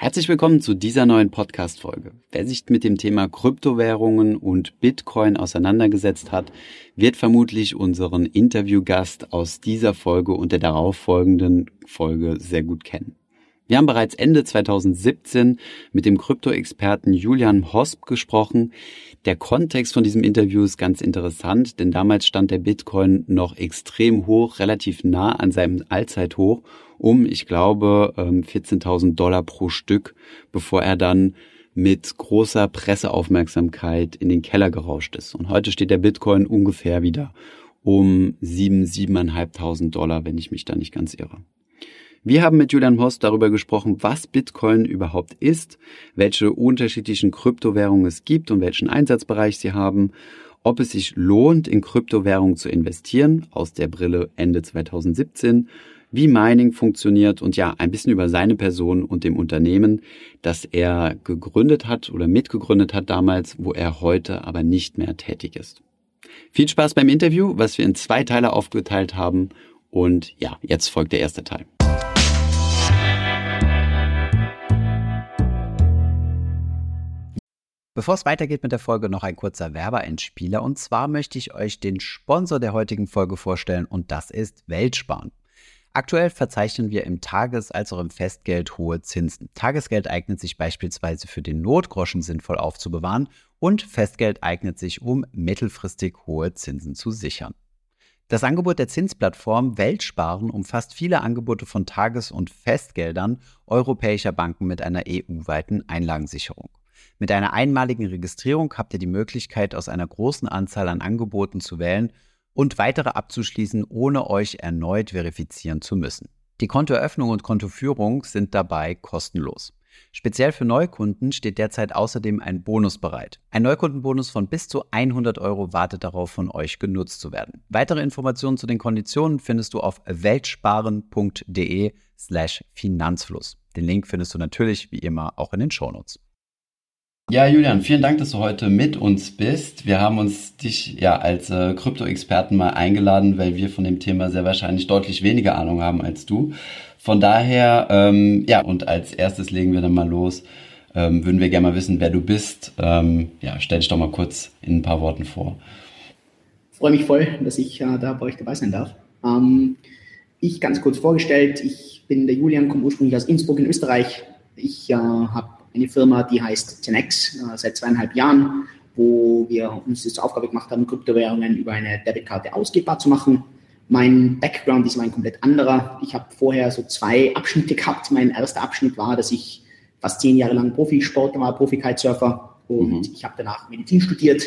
Herzlich willkommen zu dieser neuen Podcast-Folge. Wer sich mit dem Thema Kryptowährungen und Bitcoin auseinandergesetzt hat, wird vermutlich unseren Interviewgast aus dieser Folge und der darauffolgenden Folge sehr gut kennen. Wir haben bereits Ende 2017 mit dem Krypto-Experten Julian Hosp gesprochen. Der Kontext von diesem Interview ist ganz interessant, denn damals stand der Bitcoin noch extrem hoch, relativ nah an seinem Allzeithoch um, ich glaube, 14.000 ähm, Dollar pro Stück, bevor er dann mit großer Presseaufmerksamkeit in den Keller gerauscht ist. Und heute steht der Bitcoin ungefähr wieder um 7, 7.500 Dollar, wenn ich mich da nicht ganz irre. Wir haben mit Julian Post darüber gesprochen, was Bitcoin überhaupt ist, welche unterschiedlichen Kryptowährungen es gibt und welchen Einsatzbereich sie haben, ob es sich lohnt, in Kryptowährungen zu investieren, aus der Brille Ende 2017, wie Mining funktioniert und ja, ein bisschen über seine Person und dem Unternehmen, das er gegründet hat oder mitgegründet hat damals, wo er heute aber nicht mehr tätig ist. Viel Spaß beim Interview, was wir in zwei Teile aufgeteilt haben und ja, jetzt folgt der erste Teil. Bevor es weitergeht mit der Folge, noch ein kurzer Werbeeinspieler. Und zwar möchte ich euch den Sponsor der heutigen Folge vorstellen und das ist Weltsparen. Aktuell verzeichnen wir im Tages- als auch im Festgeld hohe Zinsen. Tagesgeld eignet sich beispielsweise für den Notgroschen sinnvoll aufzubewahren und Festgeld eignet sich, um mittelfristig hohe Zinsen zu sichern. Das Angebot der Zinsplattform Weltsparen umfasst viele Angebote von Tages- und Festgeldern europäischer Banken mit einer EU-weiten Einlagensicherung. Mit einer einmaligen Registrierung habt ihr die Möglichkeit, aus einer großen Anzahl an Angeboten zu wählen und weitere abzuschließen, ohne euch erneut verifizieren zu müssen. Die Kontoeröffnung und Kontoführung sind dabei kostenlos. Speziell für Neukunden steht derzeit außerdem ein Bonus bereit. Ein Neukundenbonus von bis zu 100 Euro wartet darauf, von euch genutzt zu werden. Weitere Informationen zu den Konditionen findest du auf weltsparen.de slash Finanzfluss. Den Link findest du natürlich wie immer auch in den Shownotes. Ja, Julian, vielen Dank, dass du heute mit uns bist. Wir haben uns dich ja als äh, Krypto-Experten mal eingeladen, weil wir von dem Thema sehr wahrscheinlich deutlich weniger Ahnung haben als du. Von daher, ähm, ja, und als erstes legen wir dann mal los. Ähm, würden wir gerne mal wissen, wer du bist. Ähm, ja, stell dich doch mal kurz in ein paar Worten vor. Ich freue mich voll, dass ich äh, da bei euch dabei sein darf. Ähm, ich ganz kurz vorgestellt, ich bin der Julian, komme ursprünglich aus Innsbruck in Österreich. Ich äh, habe eine Firma, die heißt Tenex, äh, seit zweieinhalb Jahren, wo wir uns zur Aufgabe gemacht haben, Kryptowährungen über eine Debitkarte ausgebbar zu machen. Mein Background ist ein komplett anderer. Ich habe vorher so zwei Abschnitte gehabt. Mein erster Abschnitt war, dass ich fast zehn Jahre lang Profisportler war, Profi-Kitesurfer und mhm. ich habe danach Medizin studiert,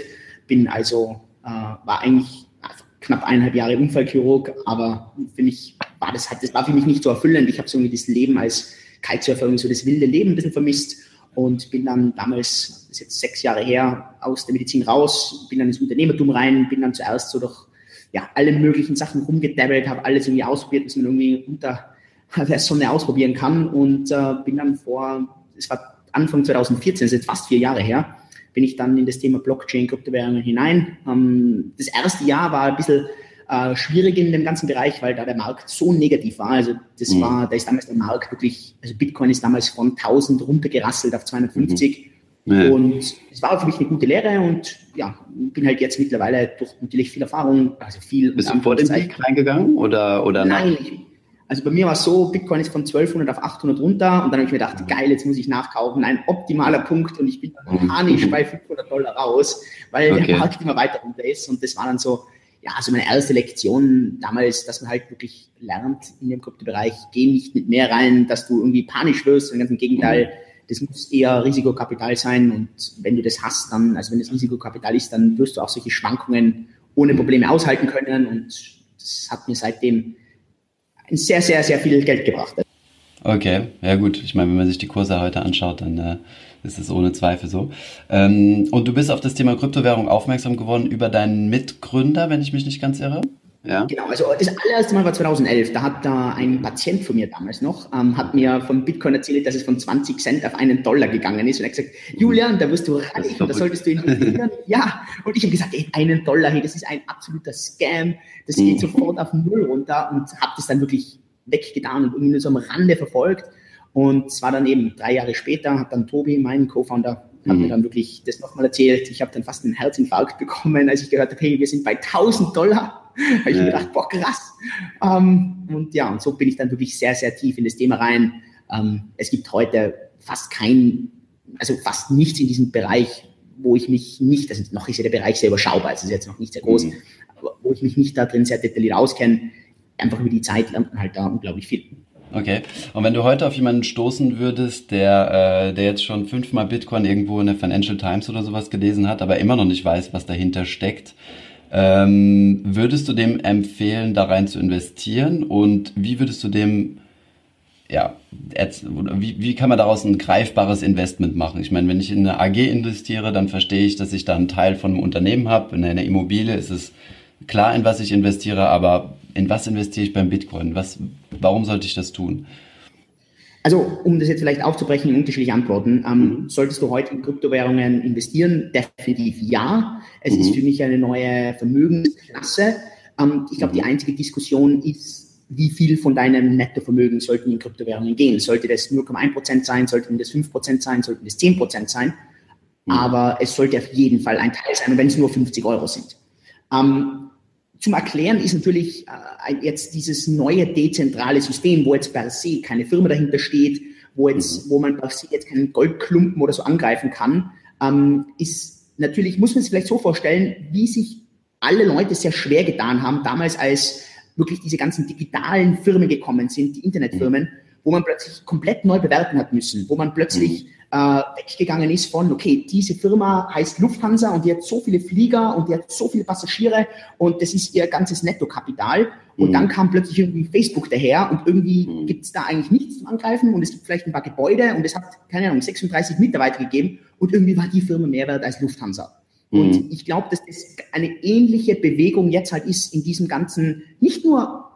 bin also, äh, war eigentlich knapp eineinhalb Jahre Unfallchirurg, aber finde ich, war das, das war für mich nicht so erfüllend. Ich habe so irgendwie das Leben als Kitesurfer irgendwie so das wilde Leben ein bisschen vermisst und bin dann damals, das ist jetzt sechs Jahre her, aus der Medizin raus, bin dann ins Unternehmertum rein, bin dann zuerst so durch ja, alle möglichen Sachen rumgedabbelt, habe alles irgendwie ausprobiert, was man irgendwie unter der Sonne ausprobieren kann und äh, bin dann vor, es war Anfang 2014, das ist jetzt fast vier Jahre her, bin ich dann in das Thema Blockchain, Kryptowährungen hinein. Ähm, das erste Jahr war ein bisschen äh, schwierig in dem ganzen Bereich, weil da der Markt so negativ war. Also das mhm. war, da ist damals der Markt wirklich, also Bitcoin ist damals von 1000 runtergerasselt auf 250. Mhm. Ja. Und es war für mich eine gute Lehre und ja, bin halt jetzt mittlerweile durch natürlich viel Erfahrung, also viel. Bist du vor den Peak reingegangen oder, oder Nein, ich, also bei mir war es so, Bitcoin ist von 1200 auf 800 runter und dann habe ich mir gedacht, geil, jetzt muss ich nachkaufen, ein optimaler Punkt und ich bin mhm. panisch bei 500 Dollar raus, weil okay. der Markt immer weiter runter ist und das war dann so, ja, also meine erste Lektion damals, dass man halt wirklich lernt in dem Kryptobereich, geh nicht mit mehr rein, dass du irgendwie panisch wirst, sondern ganz im Gegenteil, mhm. das muss eher Risikokapital sein und wenn du das hast, dann, also wenn das Risikokapital ist, dann wirst du auch solche Schwankungen ohne Probleme aushalten können und das hat mir seitdem sehr, sehr, sehr viel Geld gebracht. Okay, ja gut. Ich meine, wenn man sich die Kurse heute anschaut, dann äh, ist es ohne Zweifel so. Ähm, und du bist auf das Thema Kryptowährung aufmerksam geworden über deinen Mitgründer, wenn ich mich nicht ganz irre. Ja. Genau, also das allererste Mal war 2011. Da hat da ein Patient von mir damals noch, ähm, hat mir von Bitcoin erzählt, dass es von 20 Cent auf einen Dollar gegangen ist. Und er hat gesagt, Julian, da wirst du reich und da solltest du investieren. ja, und ich habe gesagt, ey, einen Dollar, hey, das ist ein absoluter Scam. Das geht mhm. sofort auf Null runter und habe das dann wirklich weggetan und irgendwie nur so am Rande verfolgt. Und es war dann eben drei Jahre später, hat dann Tobi, mein Co-Founder, hat mhm. mir dann wirklich das nochmal erzählt. Ich habe dann fast einen Herzinfarkt bekommen, als ich gehört habe, hey, wir sind bei 1000 Dollar. habe ich ja. mir gedacht, boah, krass. Ähm, und ja, und so bin ich dann wirklich sehr, sehr tief in das Thema rein. Ähm, es gibt heute fast kein, also fast nichts in diesem Bereich, wo ich mich nicht, also noch ist ja der Bereich sehr überschaubar, also ist jetzt noch nicht sehr groß, mhm. aber wo ich mich nicht da drin sehr detailliert auskenne. Einfach über die Zeit lernt man halt da unglaublich viel. Okay. Und wenn du heute auf jemanden stoßen würdest, der, äh, der jetzt schon fünfmal Bitcoin irgendwo in der Financial Times oder sowas gelesen hat, aber immer noch nicht weiß, was dahinter steckt, ähm, würdest du dem empfehlen, da rein zu investieren? Und wie würdest du dem, ja, wie, wie kann man daraus ein greifbares Investment machen? Ich meine, wenn ich in eine AG investiere, dann verstehe ich, dass ich da einen Teil von einem Unternehmen habe. In einer Immobilie ist es klar, in was ich investiere, aber in was investiere ich beim Bitcoin? Was, warum sollte ich das tun? Also, um das jetzt vielleicht aufzubrechen in unterschiedliche Antworten, ähm, mhm. solltest du heute in Kryptowährungen investieren? Definitiv ja. Es mhm. ist für mich eine neue Vermögensklasse. Ähm, ich glaube, mhm. die einzige Diskussion ist, wie viel von deinem Nettovermögen sollten in Kryptowährungen gehen? Sollte das 0,1% sein? Sollten das 5% sein? Sollten das 10% sein? Mhm. Aber es sollte auf jeden Fall ein Teil sein, wenn es nur 50 Euro sind. Ähm, zum Erklären ist natürlich äh, jetzt dieses neue dezentrale System, wo jetzt per se keine Firma dahinter steht, wo jetzt, mhm. wo man per se jetzt keinen Goldklumpen oder so angreifen kann, ähm, ist natürlich, muss man sich vielleicht so vorstellen, wie sich alle Leute sehr schwer getan haben, damals als wirklich diese ganzen digitalen Firmen gekommen sind, die Internetfirmen, mhm. Wo man plötzlich komplett neu bewerten hat müssen, wo man plötzlich mhm äh, weggegangen ist von, okay, diese Firma heißt Lufthansa und die hat so viele Flieger und die hat so viele Passagiere und das ist ihr ganzes Nettokapital. Und mhm. dann kam plötzlich irgendwie Facebook daher und irgendwie mhm. gibt es da eigentlich nichts zum Angreifen und es gibt vielleicht ein paar Gebäude und es hat, keine Ahnung, 36 Mitarbeiter gegeben und irgendwie war die Firma mehr wert als Lufthansa. Mhm. Und ich glaube, dass das eine ähnliche Bewegung jetzt halt ist in diesem ganzen, nicht nur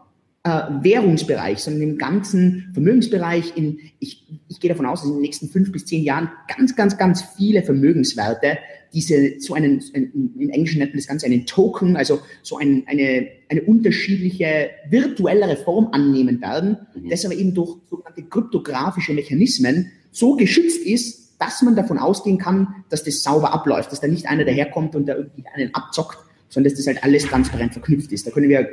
äh, Währungsbereich, sondern im ganzen Vermögensbereich. In, ich, ich gehe davon aus, dass in den nächsten fünf bis zehn Jahren ganz, ganz, ganz viele Vermögenswerte diese so einen, in Englisch nennt man das Ganze einen Token, also so ein, eine, eine unterschiedliche virtuellere Form annehmen werden, mhm. das aber eben durch sogenannte kryptografische Mechanismen so geschützt ist, dass man davon ausgehen kann, dass das sauber abläuft, dass da nicht einer daherkommt und da irgendwie einen abzockt, sondern dass das halt alles transparent verknüpft ist. Da können wir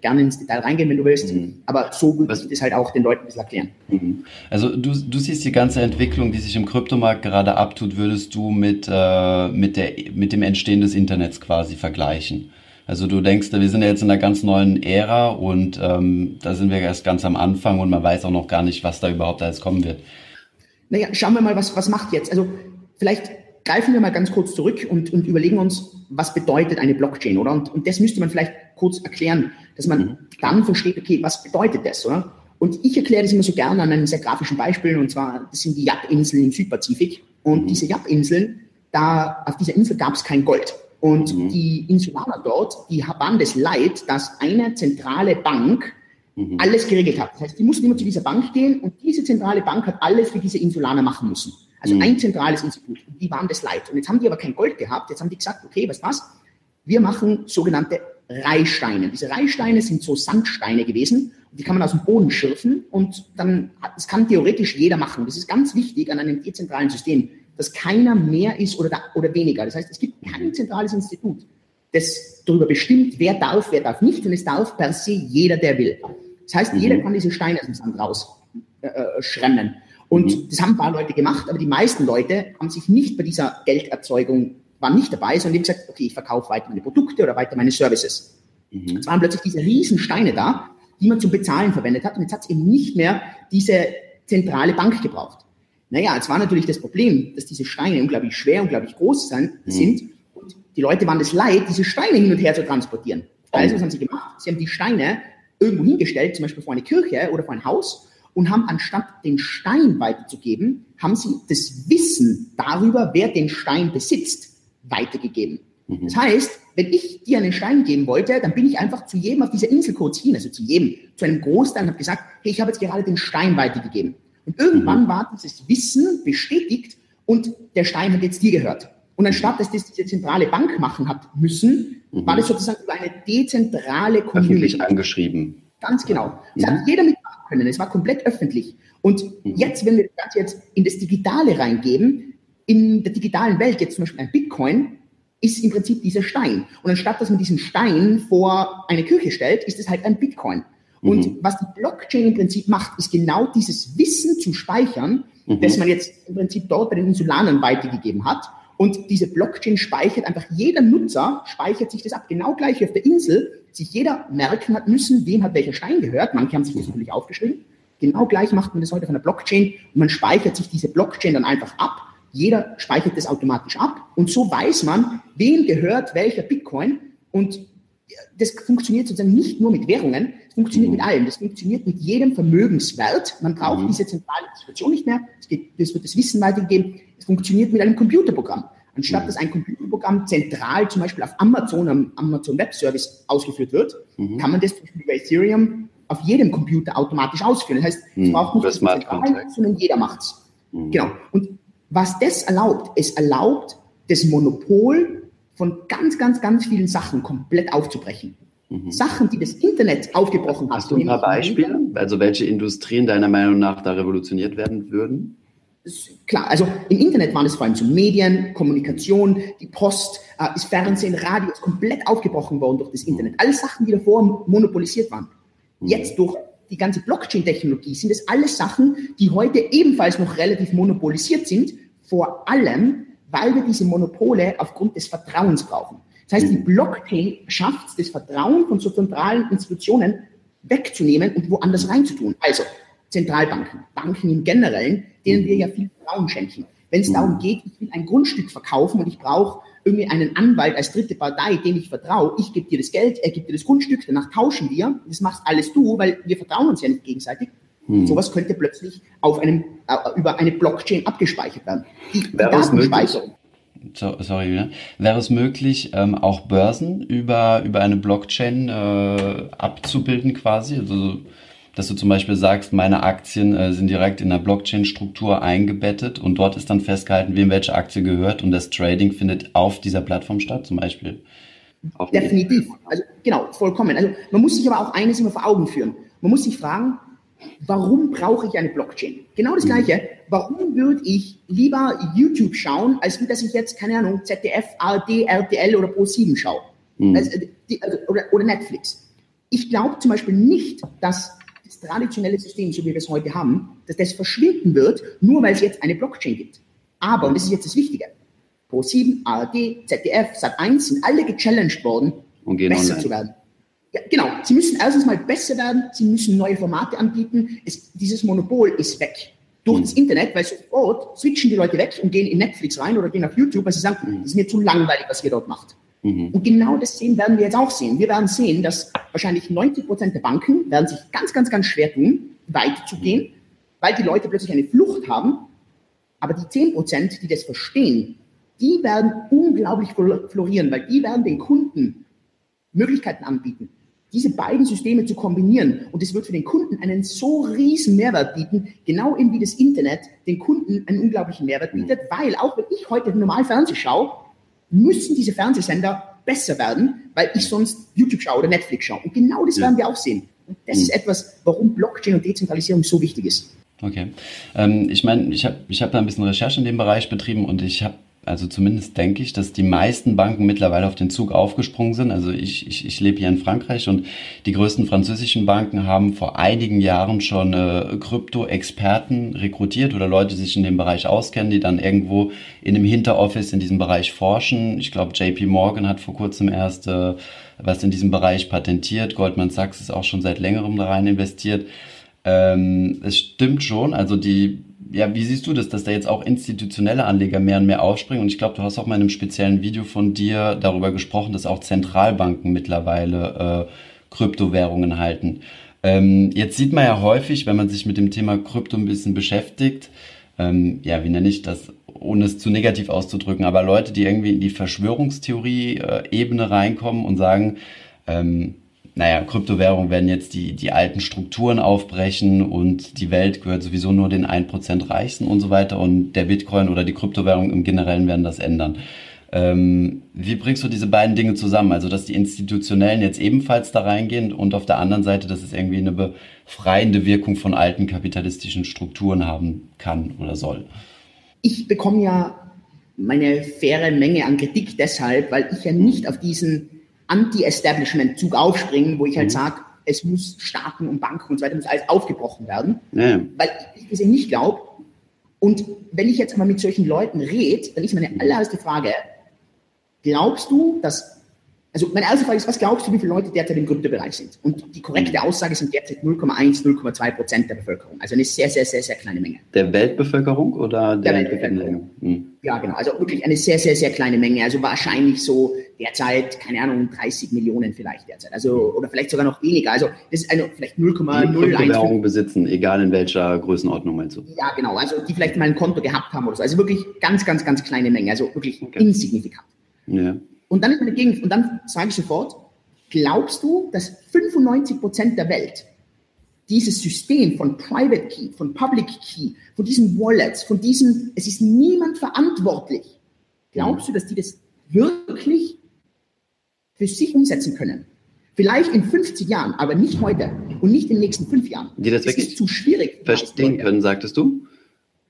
gerne ins Detail reingehen, wenn du willst, mhm. aber so würde ich das halt auch den Leuten ein bisschen erklären. Mhm. Also du, du siehst die ganze Entwicklung, die sich im Kryptomarkt gerade abtut, würdest du mit, äh, mit, der, mit dem Entstehen des Internets quasi vergleichen? Also du denkst, wir sind ja jetzt in einer ganz neuen Ära und ähm, da sind wir erst ganz am Anfang und man weiß auch noch gar nicht, was da überhaupt alles kommen wird. Naja, schauen wir mal, was, was macht jetzt? Also vielleicht greifen wir mal ganz kurz zurück und, und überlegen uns, was bedeutet eine Blockchain, oder? Und, und das müsste man vielleicht kurz erklären, dass man mhm. dann versteht, okay, was bedeutet das, oder? Und ich erkläre das immer so gerne an einem sehr grafischen Beispiel, und zwar, das sind die Yap-Inseln im Südpazifik. Und mhm. diese Yap-Inseln, da, auf dieser Insel gab es kein Gold. Und mhm. die Insulaner dort, die waren das Leid, dass eine zentrale Bank mhm. alles geregelt hat. Das heißt, die mussten immer zu dieser Bank gehen und diese zentrale Bank hat alles für diese Insulaner machen müssen. Also mhm. ein zentrales Institut. Und die waren das leid. Und jetzt haben die aber kein Gold gehabt. Jetzt haben die gesagt, okay, du was? Wir machen sogenannte Reihsteine. Diese Reihsteine sind so Sandsteine gewesen. Die kann man aus dem Boden schürfen und dann, das kann theoretisch jeder machen. Das ist ganz wichtig an einem dezentralen System, dass keiner mehr ist oder, da, oder weniger. Das heißt, es gibt kein zentrales Institut, das darüber bestimmt, wer darf, wer darf nicht. Und es darf per se jeder, der will. Das heißt, mhm. jeder kann diese Steine aus dem Sand rausschremmen. Äh, äh und mhm. das haben ein paar Leute gemacht, aber die meisten Leute haben sich nicht bei dieser Gelderzeugung, waren nicht dabei, sondern haben gesagt, okay, ich verkaufe weiter meine Produkte oder weiter meine Services. Mhm. Es waren plötzlich diese riesen Steine da, die man zum Bezahlen verwendet hat. Und jetzt hat es eben nicht mehr diese zentrale Bank gebraucht. Naja, jetzt war natürlich das Problem, dass diese Steine unglaublich schwer, unglaublich groß sein, mhm. sind. Und die Leute waren es leid, diese Steine hin und her zu transportieren. Also, was haben sie gemacht? Sie haben die Steine irgendwo hingestellt, zum Beispiel vor eine Kirche oder vor ein Haus und haben anstatt den Stein weiterzugeben, haben sie das Wissen darüber, wer den Stein besitzt, weitergegeben. Mhm. Das heißt, wenn ich dir einen Stein geben wollte, dann bin ich einfach zu jedem auf dieser Insel kurz hin, also zu jedem, zu einem Großteil und habe gesagt, hey, ich habe jetzt gerade den Stein weitergegeben. Und irgendwann mhm. war dieses Wissen bestätigt und der Stein hat jetzt dir gehört. Und anstatt dass das diese zentrale Bank machen hat müssen, mhm. war das sozusagen über eine dezentrale Community. Öffentlich angeschrieben. Ganz genau. Das mhm. hat jeder mitgemacht können. Es war komplett öffentlich. Und mhm. jetzt, wenn wir das Ganze jetzt in das Digitale reingeben, in der digitalen Welt, jetzt zum Beispiel ein Bitcoin, ist im Prinzip dieser Stein. Und anstatt dass man diesen Stein vor eine Kirche stellt, ist es halt ein Bitcoin. Und mhm. was die Blockchain im Prinzip macht, ist genau dieses Wissen zu speichern, mhm. das man jetzt im Prinzip dort bei den Insulanern weitergegeben hat. Und diese Blockchain speichert einfach, jeder Nutzer speichert sich das ab. Genau gleich auf der Insel sich jeder merken hat müssen, wem hat welcher Stein gehört. Manche haben sich das natürlich aufgeschrieben. Genau gleich macht man das heute von der Blockchain und man speichert sich diese Blockchain dann einfach ab. Jeder speichert das automatisch ab und so weiß man, wem gehört welcher Bitcoin und das funktioniert sozusagen nicht nur mit Währungen, es funktioniert mhm. mit allem. Das funktioniert mit jedem Vermögenswert. Man braucht mhm. diese zentrale Institution nicht mehr. Es, geht, es wird das Wissen weitergegeben. Es funktioniert mit einem Computerprogramm. Anstatt mhm. dass ein Computerprogramm zentral zum Beispiel auf Amazon, am Amazon Web Service ausgeführt wird, mhm. kann man das zum Beispiel über Ethereum auf jedem Computer automatisch ausführen. Das heißt, es mhm. braucht nicht das zentral, sondern jeder macht's. Mhm. Genau. Und was das erlaubt, es erlaubt, das Monopol von ganz, ganz, ganz vielen Sachen komplett aufzubrechen. Mhm. Sachen, die das Internet aufgebrochen hat. Hast du ein paar Beispiele? Also welche Industrien deiner Meinung nach da revolutioniert werden würden? Klar, also im Internet waren es vor allem so Medien, Kommunikation, die Post, äh, das Fernsehen, Radio ist komplett aufgebrochen worden durch das Internet. Mhm. Alles Sachen, die davor monopolisiert waren. Mhm. Jetzt durch die ganze Blockchain-Technologie sind es alles Sachen, die heute ebenfalls noch relativ monopolisiert sind, vor allem, weil wir diese Monopole aufgrund des Vertrauens brauchen. Das heißt, die Blockchain schafft es, das Vertrauen von so zentralen Institutionen wegzunehmen und woanders reinzutun. Also Zentralbanken, Banken im Generellen, denen wir ja viel Vertrauen schenken. Wenn es darum geht, ich will ein Grundstück verkaufen und ich brauche irgendwie einen Anwalt als dritte Partei, dem ich vertraue, ich gebe dir das Geld, er gibt dir das Grundstück, danach tauschen wir, das machst alles du, weil wir vertrauen uns ja nicht gegenseitig. Hm. Sowas könnte plötzlich auf einem, äh, über eine Blockchain abgespeichert werden. Die, die Datenspeicherung. So, sorry, ne? wäre es möglich, ähm, auch Börsen über, über eine Blockchain äh, abzubilden quasi? Also dass du zum Beispiel sagst, meine Aktien äh, sind direkt in der Blockchain-Struktur eingebettet und dort ist dann festgehalten, wem welche Aktie gehört und das Trading findet auf dieser Plattform statt, zum Beispiel. Definitiv. Also genau, vollkommen. Also man muss sich aber auch eines immer vor Augen führen. Man muss sich fragen, warum brauche ich eine Blockchain? Genau das mhm. Gleiche. Warum würde ich lieber YouTube schauen, als dass ich jetzt, keine Ahnung, ZDF, ARD, RTL oder Pro7 schaue? Mhm. Also, die, also, oder, oder Netflix. Ich glaube zum Beispiel nicht, dass das traditionelle System, so wie wir es heute haben, dass das verschwinden wird, nur weil es jetzt eine Blockchain gibt. Aber, und das ist jetzt das Wichtige, Pro7, ARD, ZDF, Sat1 sind alle gechallenged worden, um besser online. zu werden. Ja, genau. Sie müssen erstens mal besser werden, sie müssen neue Formate anbieten. Es, dieses Monopol ist weg. Durch mhm. das Internet, weil sofort switchen die Leute weg und gehen in Netflix rein oder gehen auf YouTube, weil sie sagen, mhm. das ist mir zu langweilig, was ihr dort macht. Mhm. Und genau das sehen werden wir jetzt auch sehen. Wir werden sehen, dass wahrscheinlich 90 Prozent der Banken werden sich ganz, ganz, ganz schwer tun, weiterzugehen, mhm. weil die Leute plötzlich eine Flucht haben. Aber die 10 Prozent, die das verstehen, die werden unglaublich florieren, weil die werden den Kunden Möglichkeiten anbieten, diese beiden Systeme zu kombinieren. Und es wird für den Kunden einen so riesen Mehrwert bieten, genau eben wie das Internet den Kunden einen unglaublichen Mehrwert mhm. bietet, weil auch wenn ich heute normal Fernsehen schaue, müssen diese Fernsehsender besser werden, weil ich sonst YouTube schaue oder Netflix schaue. Und genau das ja. werden wir auch sehen. Und das mhm. ist etwas, warum Blockchain und Dezentralisierung so wichtig ist. Okay. Ähm, ich meine, ich habe ich hab da ein bisschen Recherche in dem Bereich betrieben und ich habe also zumindest denke ich, dass die meisten Banken mittlerweile auf den Zug aufgesprungen sind. Also ich, ich, ich lebe hier in Frankreich und die größten französischen Banken haben vor einigen Jahren schon äh, Krypto-Experten rekrutiert oder Leute, die sich in dem Bereich auskennen, die dann irgendwo in einem Hinteroffice in diesem Bereich forschen. Ich glaube, JP Morgan hat vor kurzem erst äh, was in diesem Bereich patentiert. Goldman Sachs ist auch schon seit längerem da rein investiert. Ähm, es stimmt schon, also die ja, wie siehst du das, dass da jetzt auch institutionelle Anleger mehr und mehr aufspringen? Und ich glaube, du hast auch mal in einem speziellen Video von dir darüber gesprochen, dass auch Zentralbanken mittlerweile äh, Kryptowährungen halten. Ähm, jetzt sieht man ja häufig, wenn man sich mit dem Thema Krypto ein bisschen beschäftigt, ähm, ja, wie nenne ich das, ohne es zu negativ auszudrücken, aber Leute, die irgendwie in die Verschwörungstheorie-Ebene äh, reinkommen und sagen, ähm, naja, Kryptowährungen werden jetzt die, die alten Strukturen aufbrechen und die Welt gehört sowieso nur den 1% Reichsten und so weiter und der Bitcoin oder die Kryptowährungen im Generellen werden das ändern. Ähm, wie bringst du diese beiden Dinge zusammen? Also, dass die Institutionellen jetzt ebenfalls da reingehen und auf der anderen Seite, dass es irgendwie eine befreiende Wirkung von alten kapitalistischen Strukturen haben kann oder soll? Ich bekomme ja meine faire Menge an Kritik deshalb, weil ich ja nicht auf diesen Anti-Establishment-Zug aufspringe, wo ich halt mhm. sage, es muss Staaten und Banken und so weiter, muss alles aufgebrochen werden, ja. weil ich das eben nicht glaube. Und wenn ich jetzt mal mit solchen Leuten rede, dann ist meine allererste Frage, glaubst du, dass also meine erste Frage ist, was glaubst du, wie viele Leute derzeit im Kryptobereich sind? Und die korrekte Aussage sind derzeit 0,1, 0,2 Prozent der Bevölkerung. Also eine sehr, sehr, sehr, sehr kleine Menge. Der Weltbevölkerung oder der, der Weltbevölkerung? Hm. Ja, genau. Also wirklich eine sehr, sehr, sehr kleine Menge. Also wahrscheinlich so derzeit, keine Ahnung, 30 Millionen vielleicht derzeit. Also, oder vielleicht sogar noch weniger. Also das ist eine, vielleicht 0,01. besitzen, egal in welcher Größenordnung meinst du? Ja, genau. Also die vielleicht mal ein Konto gehabt haben oder so. Also wirklich ganz, ganz, ganz kleine Menge. Also wirklich okay. insignifikant. Ja. Und dann ist meine Gegend, und dann sage ich sofort, glaubst du, dass 95 Prozent der Welt dieses System von Private Key, von Public Key, von diesen Wallets, von diesen, es ist niemand verantwortlich. Glaubst du, dass die das wirklich für sich umsetzen können? Vielleicht in 50 Jahren, aber nicht heute und nicht in den nächsten fünf Jahren. Die das, das ist zu schwierig. Verstehen können, sagtest du?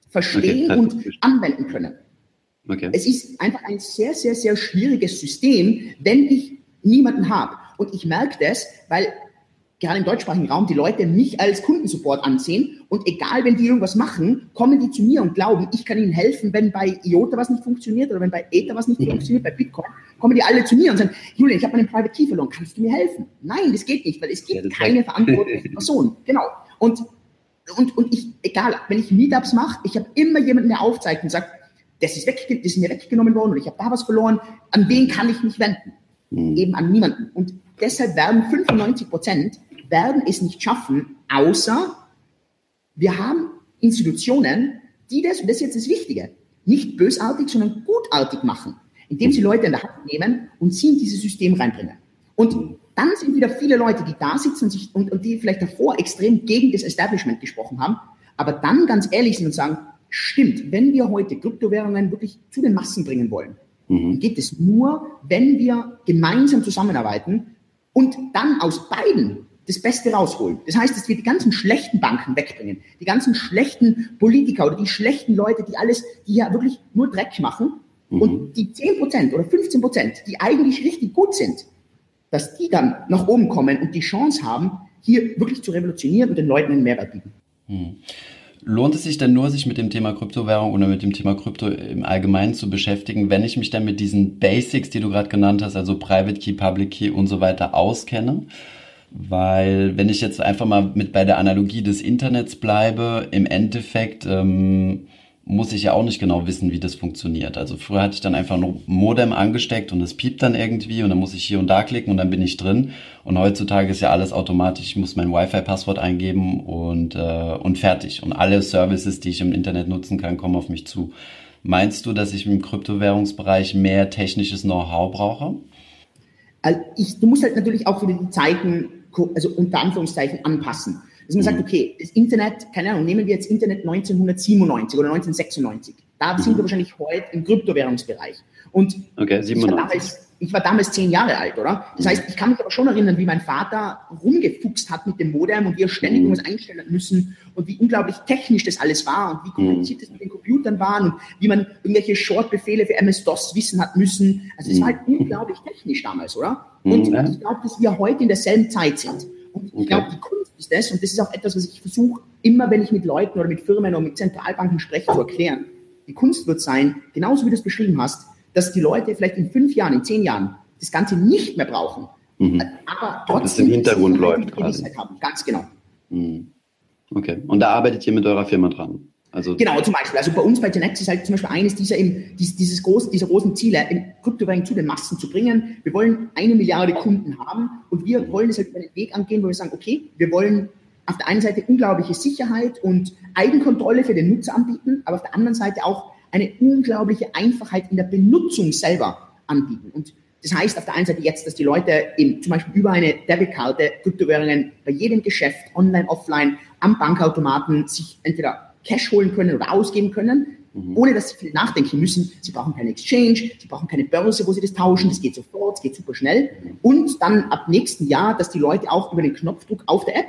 Verstehen okay. und anwenden können. Okay. Es ist einfach ein sehr, sehr, sehr schwieriges System, wenn ich niemanden habe. Und ich merke das, weil gerade im deutschsprachigen Raum die Leute mich als Kundensupport ansehen und egal, wenn die irgendwas machen, kommen die zu mir und glauben, ich kann ihnen helfen, wenn bei IOTA was nicht funktioniert oder wenn bei Ether was nicht mhm. funktioniert, bei Bitcoin, kommen die alle zu mir und sagen, Julian, ich habe meinen Private Key verloren, kannst du mir helfen? Nein, das geht nicht, weil es gibt ja, keine verantwortliche Person. Genau. Und, und, und ich, egal, wenn ich Meetups mache, ich habe immer jemanden, der aufzeigt und sagt, das ist, weg, das ist mir weggenommen worden und ich habe da was verloren. An wen kann ich mich wenden? Mhm. Eben an niemanden. Und deshalb werden 95 Prozent werden es nicht schaffen, außer wir haben Institutionen, die das, und das ist jetzt das Wichtige, nicht bösartig, sondern gutartig machen, indem sie Leute in der Hand nehmen und sie in dieses System reinbringen. Und dann sind wieder viele Leute, die da sitzen und, sich, und, und die vielleicht davor extrem gegen das Establishment gesprochen haben, aber dann ganz ehrlich sind und sagen, stimmt, wenn wir heute Kryptowährungen wirklich zu den Massen bringen wollen, mhm. geht es nur, wenn wir gemeinsam zusammenarbeiten und dann aus beiden das Beste rausholen. Das heißt, dass wir die ganzen schlechten Banken wegbringen, die ganzen schlechten Politiker oder die schlechten Leute, die alles, die ja wirklich nur Dreck machen mhm. und die 10% oder 15%, die eigentlich richtig gut sind, dass die dann nach oben kommen und die Chance haben, hier wirklich zu revolutionieren und den Leuten einen Mehrwert bieten. Mhm. Lohnt es sich denn nur, sich mit dem Thema Kryptowährung oder mit dem Thema Krypto im Allgemeinen zu beschäftigen, wenn ich mich dann mit diesen Basics, die du gerade genannt hast, also Private Key, Public Key und so weiter auskenne? Weil wenn ich jetzt einfach mal mit bei der Analogie des Internets bleibe, im Endeffekt ähm, muss ich ja auch nicht genau wissen, wie das funktioniert. Also früher hatte ich dann einfach nur Modem angesteckt und es piept dann irgendwie und dann muss ich hier und da klicken und dann bin ich drin. Und heutzutage ist ja alles automatisch. Ich muss mein Wi-Fi-Passwort eingeben und, äh, und fertig. Und alle Services, die ich im Internet nutzen kann, kommen auf mich zu. Meinst du, dass ich im Kryptowährungsbereich mehr technisches Know-how brauche? Also ich, du musst halt natürlich auch wieder die Zeiten, also unter Anführungszeichen, anpassen. Dass man sagt, mhm. okay, das Internet, keine Ahnung, nehmen wir jetzt Internet 1997 oder 1996. Da mhm. sind wir wahrscheinlich heute im Kryptowährungsbereich. Und okay, ich, war damals, ich war damals zehn Jahre alt, oder? Das mhm. heißt, ich kann mich aber schon erinnern, wie mein Vater rumgefuchst hat mit dem Modem und wir ständig mhm. irgendwas einstellen müssen und wie unglaublich technisch das alles war und wie kompliziert das mit den Computern war und wie man irgendwelche Short-Befehle für MS-DOS wissen hat müssen. Also es war halt unglaublich technisch damals, oder? Und ich glaube, dass wir heute in derselben Zeit sind. Und ich okay. glaube, die ist das, und das ist auch etwas, was ich versuche, immer wenn ich mit Leuten oder mit Firmen oder mit Zentralbanken spreche, zu erklären. Die Kunst wird sein, genauso wie du es beschrieben hast, dass die Leute vielleicht in fünf Jahren, in zehn Jahren das Ganze nicht mehr brauchen, mhm. aber trotzdem das im Hintergrund läuft quasi. haben. Ganz genau. Mhm. Okay. Und da arbeitet ihr mit eurer Firma dran? Also genau, zum Beispiel. Also bei uns bei Genex ist halt zum Beispiel eines dieser, eben, dieses groß, dieser großen Ziele, Kryptowährungen zu den Massen zu bringen. Wir wollen eine Milliarde Kunden haben und wir wollen es halt über den Weg angehen, wo wir sagen, okay, wir wollen auf der einen Seite unglaubliche Sicherheit und Eigenkontrolle für den Nutzer anbieten, aber auf der anderen Seite auch eine unglaubliche Einfachheit in der Benutzung selber anbieten. Und das heißt auf der einen Seite jetzt, dass die Leute eben zum Beispiel über eine Debitkarte Kryptowährungen bei jedem Geschäft, online, offline, am Bankautomaten sich entweder Cash holen können oder ausgeben können. mhm. ohne dass sie viel nachdenken müssen. Sie brauchen keine Exchange, sie brauchen keine Börse, wo sie das tauschen, das geht sofort, es geht super schnell. Und dann ab nächsten Jahr, dass die Leute auch über den Knopfdruck auf der App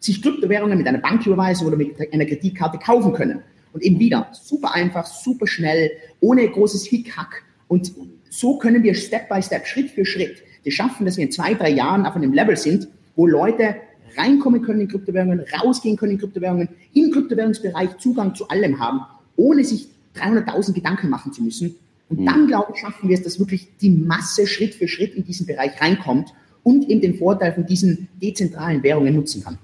sich Kryptowährungen mit einer Banküberweisung oder mit einer Kreditkarte kaufen können. Und eben wieder super einfach, super schnell, ohne großes Hickhack. Und so können wir Step by Step, Schritt für Schritt, das schaffen, dass wir in zwei, drei Jahren auf einem Level sind, wo Leute reinkommen können in Kryptowährungen, rausgehen können in Kryptowährungen, im Kryptowährungsbereich Zugang zu allem haben, ohne sich 300.000 Gedanken machen zu müssen. Und mhm. dann, glaube ich, schaffen wir es, dass wirklich die Masse Schritt für Schritt in diesen Bereich reinkommt und eben den Vorteil von diesen dezentralen Währungen nutzen kann.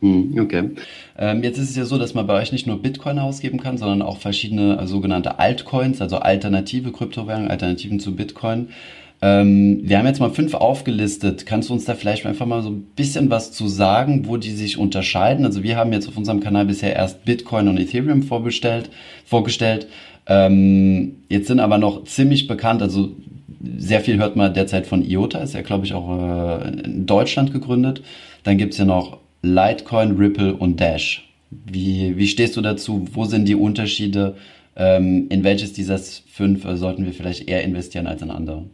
Hm, okay. Ähm, jetzt ist es ja so, dass man bei euch nicht nur Bitcoin ausgeben kann, sondern auch verschiedene äh, sogenannte Altcoins, also alternative Kryptowährungen, Alternativen zu Bitcoin. Ähm, wir haben jetzt mal fünf aufgelistet. Kannst du uns da vielleicht einfach mal so ein bisschen was zu sagen, wo die sich unterscheiden? Also wir haben jetzt auf unserem Kanal bisher erst Bitcoin und Ethereum vorgestellt. vorgestellt. Ähm, jetzt sind aber noch ziemlich bekannt, also sehr viel hört man derzeit von IOTA, ist ja glaube ich auch äh, in Deutschland gegründet. Dann gibt's ja noch Litecoin, Ripple und Dash. Wie, wie stehst du dazu? Wo sind die Unterschiede? Ähm, in welches dieser fünf äh, sollten wir vielleicht eher investieren als in andere?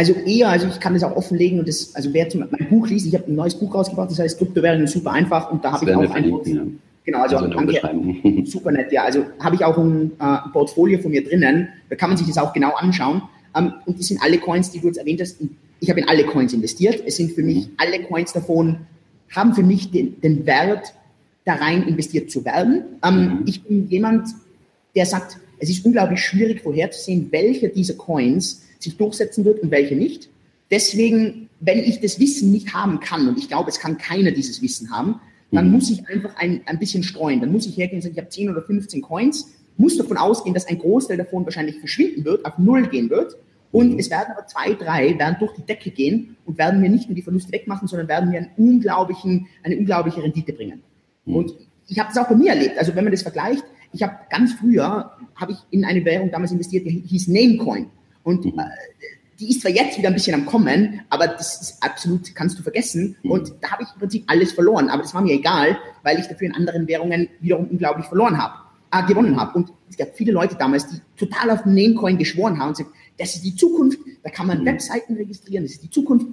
Also eher, also ich kann das auch offenlegen und das, also wer zum, mein Buch liest, ich habe ein neues Buch rausgebracht, das heißt Kryptowährungen super einfach und da habe ich auch ein ja. Genau, also, also danke, super nett, ja. Also habe ich auch ein, äh, Portfolio von mir drinnen, da kann man sich das auch genau anschauen. Ähm, und das sind alle Coins, die du jetzt erwähnt hast. Ich habe in alle Coins investiert. Es sind für mich mhm. alle Coins davon haben für mich den, den Wert, da rein investiert zu werden. Ähm, mhm. Ich bin jemand, der sagt, es ist unglaublich schwierig vorherzusehen, welcher dieser Coins sich durchsetzen wird und welche nicht. Deswegen, wenn ich das Wissen nicht haben kann, und ich glaube, es kann keiner dieses Wissen haben, dann mhm. muss ich einfach ein, ein bisschen streuen. Dann muss ich hergehen und sagen, ich habe 10 oder 15 Coins, muss davon ausgehen, dass ein Großteil davon wahrscheinlich verschwinden wird, auf Null gehen wird und mhm. es werden aber zwei, drei werden durch die Decke gehen und werden mir nicht nur die Verluste wegmachen, sondern werden mir einen unglaublichen, eine unglaubliche Rendite bringen. Mhm. Und ich habe das auch bei mir erlebt. Also wenn man das vergleicht, ich habe ganz früher, habe ich in eine Währung damals investiert, die hieß Namecoin. Und mhm. äh, die ist zwar jetzt wieder ein bisschen am Kommen, aber das ist absolut, kannst du vergessen. Mhm. Und da habe ich im Prinzip alles verloren. Aber das war mir egal, weil ich dafür in anderen Währungen wiederum unglaublich verloren habe, äh, gewonnen habe. Und es gab viele Leute damals, die total auf Namecoin geschworen haben und gesagt, das ist die Zukunft, da kann man mhm. Webseiten registrieren, das ist die Zukunft.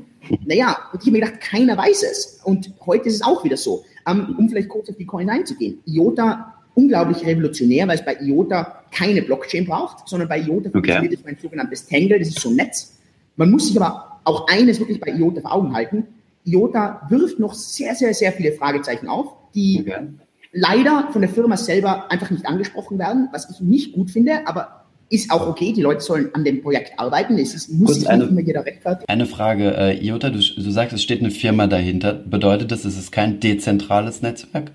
Naja, und ich habe mir gedacht, keiner weiß es. Und heute ist es auch wieder so. Um, um vielleicht kurz auf die Coin einzugehen. IOTA, unglaublich revolutionär, weil es bei IOTA keine Blockchain braucht, sondern bei IOTA funktioniert es okay. ein sogenanntes Tangle, das ist so ein Netz. Man muss sich aber auch eines wirklich bei IOTA vor Augen halten. IOTA wirft noch sehr, sehr, sehr viele Fragezeichen auf, die okay. leider von der Firma selber einfach nicht angesprochen werden, was ich nicht gut finde, aber ist auch okay, die Leute sollen an dem Projekt arbeiten. Es ist, muss sich eine, nicht immer jeder rechtfertigen. Eine Frage, äh, Iota, du, du sagst, es steht eine Firma dahinter. Bedeutet das, es ist kein dezentrales Netzwerk?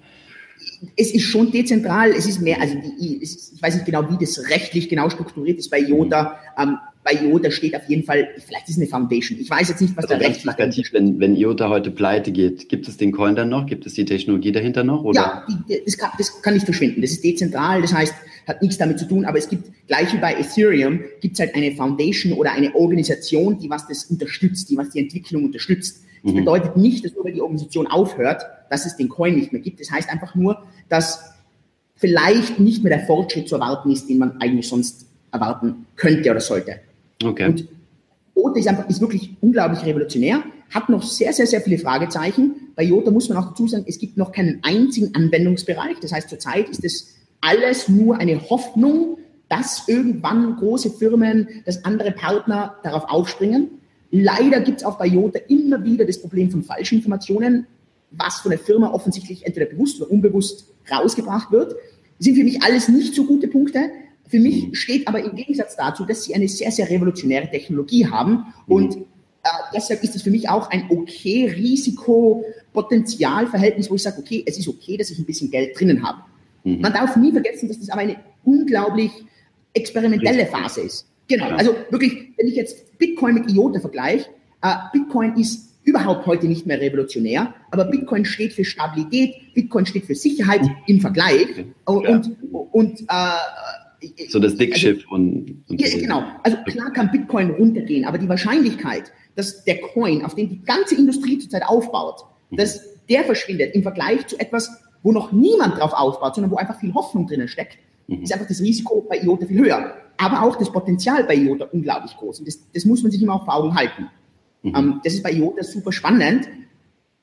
Es ist schon dezentral, es ist mehr, also die, ist, ich weiß nicht genau, wie das rechtlich genau strukturiert ist bei IOTA. Mhm. Ähm, bei IOTA steht auf jeden Fall, vielleicht ist es eine Foundation. Ich weiß jetzt nicht, was also da rechtlich ist. Wenn, wenn IOTA heute pleite geht, gibt es den Coin dann noch? Gibt es die Technologie dahinter noch? Oder? Ja, die, das, kann, das kann nicht verschwinden. Das ist dezentral, das heißt, hat nichts damit zu tun, aber es gibt, gleich wie bei Ethereum, gibt es halt eine Foundation oder eine Organisation, die was das unterstützt, die was die Entwicklung unterstützt. Das mhm. bedeutet nicht, dass nur weil die Organisation aufhört, dass es den Coin nicht mehr gibt. Das heißt einfach nur, dass vielleicht nicht mehr der Fortschritt zu erwarten ist, den man eigentlich sonst erwarten könnte oder sollte. Okay. Und Jota ist einfach, ist wirklich unglaublich revolutionär, hat noch sehr, sehr, sehr viele Fragezeichen. Bei Jota muss man auch dazu sagen, es gibt noch keinen einzigen Anwendungsbereich. Das heißt, zurzeit ist es alles nur eine Hoffnung, dass irgendwann große Firmen, dass andere Partner darauf aufspringen. Leider gibt es auch bei Jota immer wieder das Problem von Falschinformationen, was von der Firma offensichtlich entweder bewusst oder unbewusst rausgebracht wird. Sind für mich alles nicht so gute Punkte. Für mich mhm. steht aber im Gegensatz dazu, dass sie eine sehr, sehr revolutionäre Technologie haben. Mhm. Und äh, deshalb ist es für mich auch ein okay Risiko-Potenzial-Verhältnis, wo ich sage, okay, es ist okay, dass ich ein bisschen Geld drinnen habe. Mhm. Man darf nie vergessen, dass das aber eine unglaublich experimentelle Phase ist. Genau, also wirklich, wenn ich jetzt Bitcoin mit IOTA vergleiche, äh, Bitcoin ist überhaupt heute nicht mehr revolutionär, aber Bitcoin steht für Stabilität, Bitcoin steht für Sicherheit im Vergleich und, ja. und, und äh, so das Dickschiff also, und, und ja, genau. Also klar kann Bitcoin runtergehen, aber die Wahrscheinlichkeit, dass der Coin, auf den die ganze Industrie zurzeit aufbaut, mhm. dass der verschwindet im Vergleich zu etwas, wo noch niemand drauf aufbaut, sondern wo einfach viel Hoffnung drinnen steckt, mhm. ist einfach das Risiko bei IOTA viel höher. Aber auch das Potenzial bei IOTA unglaublich groß. Und das, das muss man sich immer vor Augen halten. Mhm. Ähm, das ist bei IOTA super spannend.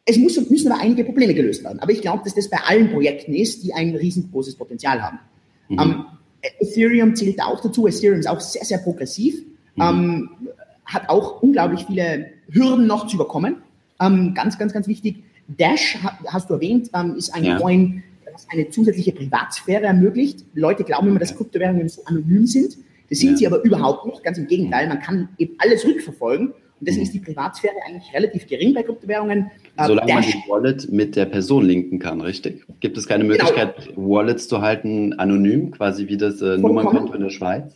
Es muss, müssen aber einige Probleme gelöst werden. Aber ich glaube, dass das bei allen Projekten ist, die ein riesengroßes Potenzial haben. Mhm. Ähm, Ethereum zählt auch dazu. Ethereum ist auch sehr, sehr progressiv. Mhm. Ähm, hat auch unglaublich viele Hürden noch zu überkommen. Ähm, ganz, ganz, ganz wichtig. Dash, hast du erwähnt, ist ein ja. Coin, das eine zusätzliche Privatsphäre ermöglicht. Leute glauben immer, dass Kryptowährungen so anonym sind. Das sind ja. sie aber überhaupt nicht. Ganz im Gegenteil, man kann eben alles rückverfolgen. Und deswegen ist die Privatsphäre eigentlich relativ gering bei Kryptowährungen. Äh, Solange man die Wallet mit der Person linken kann, richtig? Gibt es keine genau. Möglichkeit, genau. Wallets zu halten anonym, quasi wie das äh, Nummernkonto in der Schweiz?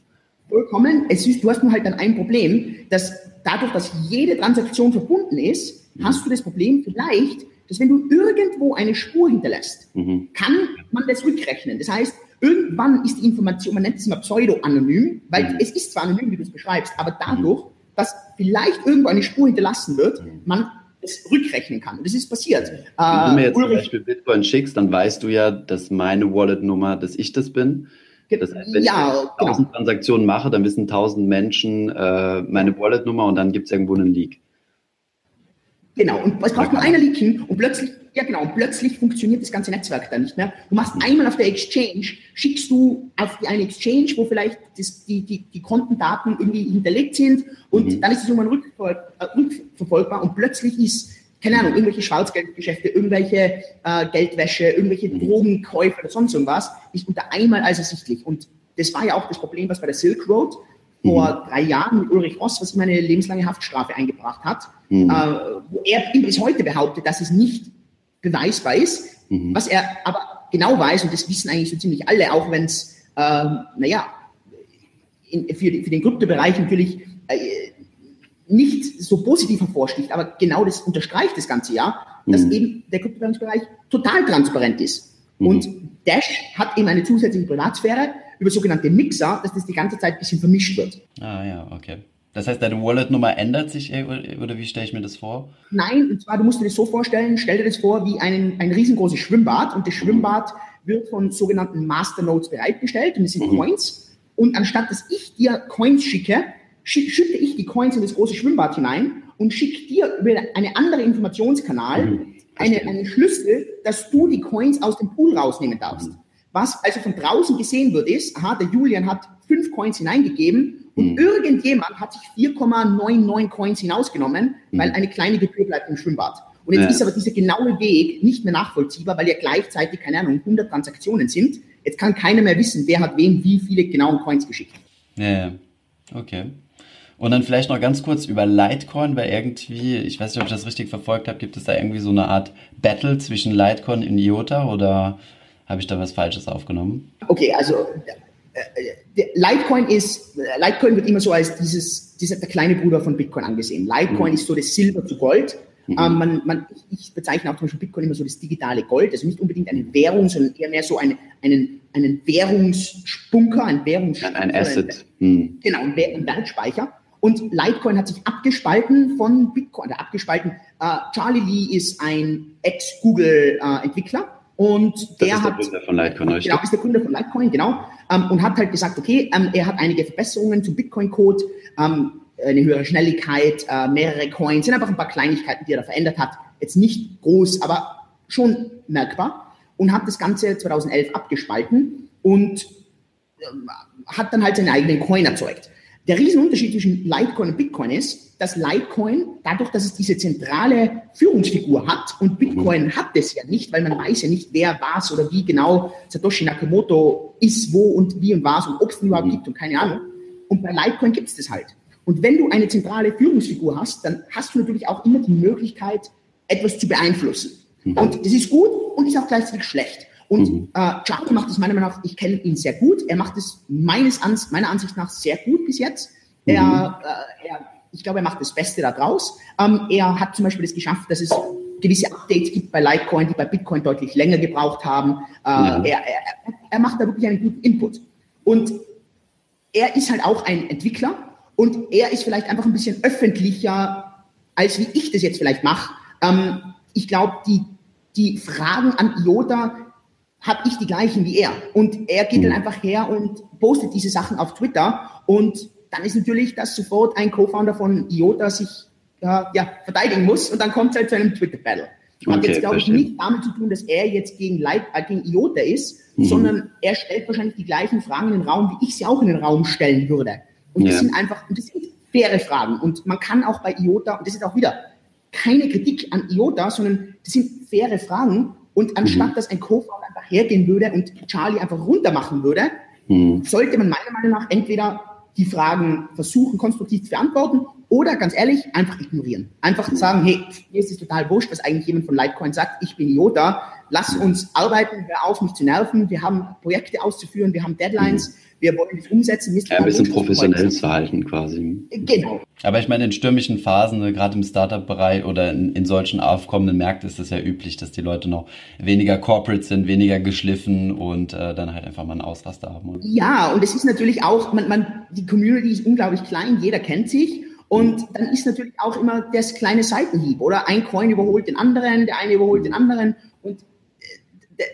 Vollkommen. Es ist, du hast nur halt dann ein Problem, dass dadurch, dass jede Transaktion verbunden ist, mhm. hast du das Problem vielleicht, dass wenn du irgendwo eine Spur hinterlässt, mhm. kann man das rückrechnen. Das heißt, irgendwann ist die Information, man nennt es immer pseudo-anonym, weil mhm. es ist zwar anonym, wie du es beschreibst, aber dadurch, dass vielleicht irgendwo eine Spur hinterlassen wird, mhm. man es rückrechnen kann. Und das ist passiert. Wenn du mir jetzt Ulrich, zum Beispiel Bitcoin schickst, dann weißt du ja, dass meine Wallet-Nummer, dass ich das bin. Das heißt, wenn ja, ich 1000 genau. Transaktionen mache, dann wissen 1000 Menschen äh, meine Wallet-Nummer und dann gibt es irgendwo einen Leak. Genau, und es braucht nur einer leaken und plötzlich, ja genau, und plötzlich funktioniert das ganze Netzwerk dann nicht mehr. Du machst einmal auf der Exchange, schickst du auf die eine Exchange, wo vielleicht das, die, die, die Kontendaten irgendwie hinterlegt sind und mhm. dann ist es irgendwann rückverfolgbar, äh, rückverfolgbar und plötzlich ist, keine Ahnung, irgendwelche Schwarzgeldgeschäfte, irgendwelche äh, Geldwäsche, irgendwelche mhm. Drogenkäufe oder sonst irgendwas, ist unter einmal als ersichtlich. Und das war ja auch das Problem, was bei der Silk Road vor mhm. drei Jahren mit Ulrich Ross, was ihm eine lebenslange Haftstrafe eingebracht hat, mhm. äh, wo er bis heute behauptet, dass es nicht beweisbar ist, mhm. was er aber genau weiß, und das wissen eigentlich so ziemlich alle, auch wenn es, äh, naja, in, für, für, den Kryptobereich natürlich äh, nicht so positiv hervorsticht, aber genau das unterstreicht das ganze Jahr, dass mhm. eben der Kryptowährungsbereich total transparent ist. Mhm. Und Dash hat eben eine zusätzliche Privatsphäre, über sogenannte Mixer, dass das die ganze Zeit ein bisschen vermischt wird. Ah ja, okay. Das heißt, deine Wallet-Nummer ändert sich äh, oder wie stelle ich mir das vor? Nein, und zwar, du musst dir das so vorstellen, stell dir das vor wie ein, ein riesengroßes Schwimmbad und das Schwimmbad wird von sogenannten Masternodes bereitgestellt und es sind mhm. Coins. Und anstatt dass ich dir Coins schicke, schütte ich die Coins in das große Schwimmbad hinein und schicke dir über einen anderen Informationskanal mhm. eine, einen Schlüssel, dass du die Coins aus dem Pool rausnehmen darfst. Mhm. Was also von draußen gesehen wird, ist, aha, der Julian hat fünf Coins hineingegeben und mhm. irgendjemand hat sich 4,99 Coins hinausgenommen, mhm. weil eine kleine Gebühr bleibt im Schwimmbad. Und jetzt ja. ist aber dieser genaue Weg nicht mehr nachvollziehbar, weil ja gleichzeitig, keine Ahnung, 100 Transaktionen sind. Jetzt kann keiner mehr wissen, wer hat wem wie viele genauen Coins geschickt. Ja, okay. Und dann vielleicht noch ganz kurz über Litecoin, weil irgendwie, ich weiß nicht, ob ich das richtig verfolgt habe, gibt es da irgendwie so eine Art Battle zwischen Litecoin und IOTA oder habe ich da was Falsches aufgenommen? Okay, also äh, Litecoin ist, Litecoin wird immer so als dieses, dieser der kleine Bruder von Bitcoin angesehen. Litecoin mhm. ist so das Silber zu Gold. Mhm. Ähm, man, man, ich bezeichne auch zum Beispiel Bitcoin immer so das digitale Gold, also nicht unbedingt eine Währung, sondern eher mehr so eine, einen, einen Währungsspunker, ein Währungsspeicher. Ein Asset. Mhm. Genau, ein, ein Wertspeicher. Und Litecoin hat sich abgespalten von Bitcoin, oder abgespalten. Uh, Charlie Lee ist ein Ex-Google-Entwickler. Uh, und der ist der Gründer von Litecoin? Genau, ist der Gründer von Litecoin, genau. Ähm, und hat halt gesagt, okay, ähm, er hat einige Verbesserungen zum Bitcoin-Code, ähm, eine höhere Schnelligkeit, äh, mehrere Coins, sind einfach ein paar Kleinigkeiten, die er da verändert hat. Jetzt nicht groß, aber schon merkbar. Und hat das Ganze 2011 abgespalten und ähm, hat dann halt seinen eigenen Coin erzeugt. Der Riesenunterschied zwischen Litecoin und Bitcoin ist, dass Litecoin, dadurch, dass es diese zentrale Führungsfigur hat, und Bitcoin mhm. hat es ja nicht, weil man weiß ja nicht, wer was oder wie genau Satoshi Nakamoto ist, wo und wie und was und ob es ihn überhaupt mhm. gibt und keine Ahnung. Und bei Litecoin gibt es das halt. Und wenn du eine zentrale Führungsfigur hast, dann hast du natürlich auch immer die Möglichkeit, etwas zu beeinflussen. Mhm. Und das ist gut und ist auch gleichzeitig schlecht. Und mhm. äh, Charlie macht es meiner Meinung nach, ich kenne ihn sehr gut, er macht es meines Ans meiner Ansicht nach sehr gut bis jetzt. Mhm. Er, äh, er, ich glaube, er macht das Beste da draus. Ähm, er hat zum Beispiel es geschafft, dass es gewisse Updates gibt bei Litecoin, die bei Bitcoin deutlich länger gebraucht haben. Äh, ja. er, er, er macht da wirklich einen guten Input. Und er ist halt auch ein Entwickler und er ist vielleicht einfach ein bisschen öffentlicher, als wie ich das jetzt vielleicht mache. Ähm, ich glaube, die, die Fragen an IOTA habe ich die gleichen wie er. Und er geht dann mhm. einfach her und postet diese Sachen auf Twitter und dann ist natürlich, dass sofort ein Co-Founder von IOTA sich äh, ja, verteidigen muss und dann kommt es halt zu einem Twitter-Battle. Okay, Hat jetzt, glaube ich, nicht damit zu tun, dass er jetzt gegen, Light, äh, gegen IOTA ist, mhm. sondern er stellt wahrscheinlich die gleichen Fragen in den Raum, wie ich sie auch in den Raum stellen würde. Und ja. das sind einfach, das sind faire Fragen. Und man kann auch bei IOTA, und das ist auch wieder keine Kritik an IOTA, sondern das sind faire Fragen. Und anstatt, mhm. dass ein Co-Founder einfach hergehen würde und Charlie einfach runter machen würde, mhm. sollte man meiner Meinung nach entweder die Fragen versuchen, konstruktiv zu beantworten oder ganz ehrlich, einfach ignorieren. Einfach sagen, hey, mir ist es total wurscht, was eigentlich jemand von Litecoin sagt, ich bin IOTA, lass uns arbeiten, hör auf, mich zu nerven, wir haben Projekte auszuführen, wir haben Deadlines, mhm wir wollen das umsetzen. Ja, ein bisschen professionelles Verhalten quasi. Genau. Aber ich meine, in stürmischen Phasen, ne, gerade im Startup-Bereich oder in, in, solchen aufkommenden Märkten ist es ja üblich, dass die Leute noch weniger corporate sind, weniger geschliffen und äh, dann halt einfach mal einen Ausraster haben. Ja, und es ist natürlich auch, man, man, die Community ist unglaublich klein, jeder kennt sich. Und dann ist natürlich auch immer das kleine Seitenhieb, oder? Ein Coin überholt den anderen, der eine überholt den anderen. Und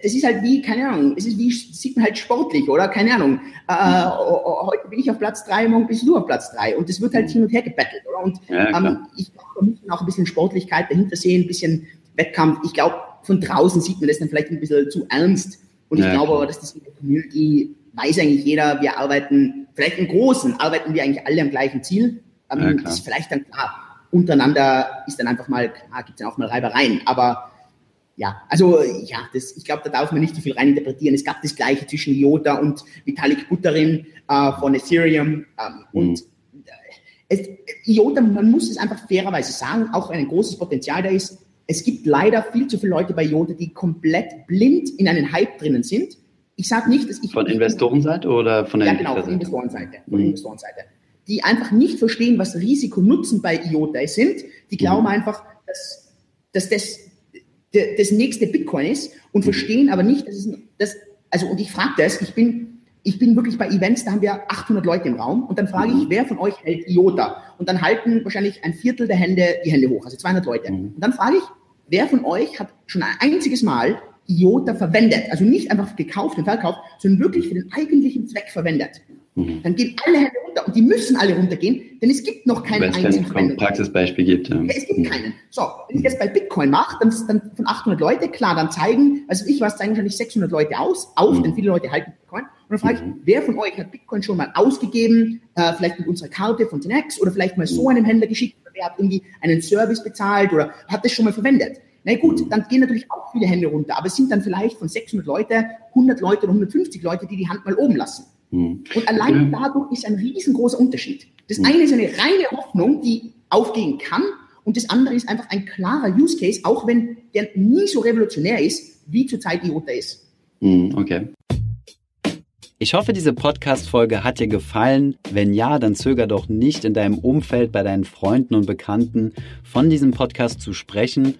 das ist halt wie, keine Ahnung, es ist wie, sieht man halt sportlich, oder? Keine Ahnung. Äh, mhm. heute bin ich auf Platz drei, morgen bist du auf Platz drei. Und das wird halt hin und her gebettelt, oder? Und ja, ähm, ich glaube, da muss man auch ein bisschen Sportlichkeit dahinter sehen, ein bisschen Wettkampf. Ich glaube, von draußen sieht man das dann vielleicht ein bisschen zu ernst. Und ich ja, glaube aber, dass das in der Community weiß eigentlich jeder, wir arbeiten, vielleicht im Großen arbeiten wir eigentlich alle am gleichen Ziel. Ähm, ja, ist vielleicht dann klar. Untereinander ist dann einfach mal, klar, gibt es dann auch mal Reibereien. Aber ja, also ja, das, ich glaube, da darf man nicht so viel reininterpretieren. Es gab das Gleiche zwischen IOTA und Vitalik Buterin äh, von Ethereum. Ähm, mhm. Und äh, es, IOTA, man muss es einfach fairerweise sagen, auch ein großes Potenzial da ist. Es gibt leider viel zu viele Leute bei IOTA, die komplett blind in einen Hype drinnen sind. Ich sage nicht, dass ich... Von Investorenseite oder von der Ja, genau, von Investorenseite. Von mhm. Investorenseite. Die einfach nicht verstehen, was Risiko-Nutzen bei IOTA sind. Die glauben mhm. einfach, dass, dass das das nächste Bitcoin ist und verstehen aber nicht, dass es das, also und ich frage das, ich bin, ich bin wirklich bei Events, da haben wir 800 Leute im Raum und dann frage ich, mhm. wer von euch hält IOTA? Und dann halten wahrscheinlich ein Viertel der Hände die Hände hoch, also 200 Leute. Mhm. Und dann frage ich, wer von euch hat schon ein einziges Mal IOTA verwendet? Also nicht einfach gekauft und verkauft, sondern wirklich für den eigentlichen Zweck verwendet. Mhm. Dann gehen alle Hände runter und die müssen alle runtergehen, denn es gibt noch keinen einzigen Verwendung. Praxisbeispiel gibt. Ja. ja. es gibt mhm. keinen. So, wenn ich das bei Bitcoin mache, dann, dann von 800 Leute, klar, dann zeigen, also ich was, zeigen wahrscheinlich 600 Leute aus, auf, mhm. denn viele Leute halten Bitcoin. Und dann frage ich, mhm. wer von euch hat Bitcoin schon mal ausgegeben, äh, vielleicht mit unserer Karte von Tenex oder vielleicht mal so mhm. einem Händler geschickt, oder wer hat irgendwie einen Service bezahlt oder hat das schon mal verwendet? Na gut, dann gehen natürlich auch viele Hände runter, aber es sind dann vielleicht von 600 Leute 100 Leute oder 150 Leute, die die Hand mal oben lassen. Mhm. Und allein dadurch ist ein riesengroßer Unterschied. Das mhm. eine ist eine reine Hoffnung, die aufgehen kann, und das andere ist einfach ein klarer Use Case, auch wenn der nie so revolutionär ist, wie zurzeit IOTA ist. Mhm, okay. Ich hoffe, diese Podcast-Folge hat dir gefallen. Wenn ja, dann zöger doch nicht in deinem Umfeld, bei deinen Freunden und Bekannten von diesem Podcast zu sprechen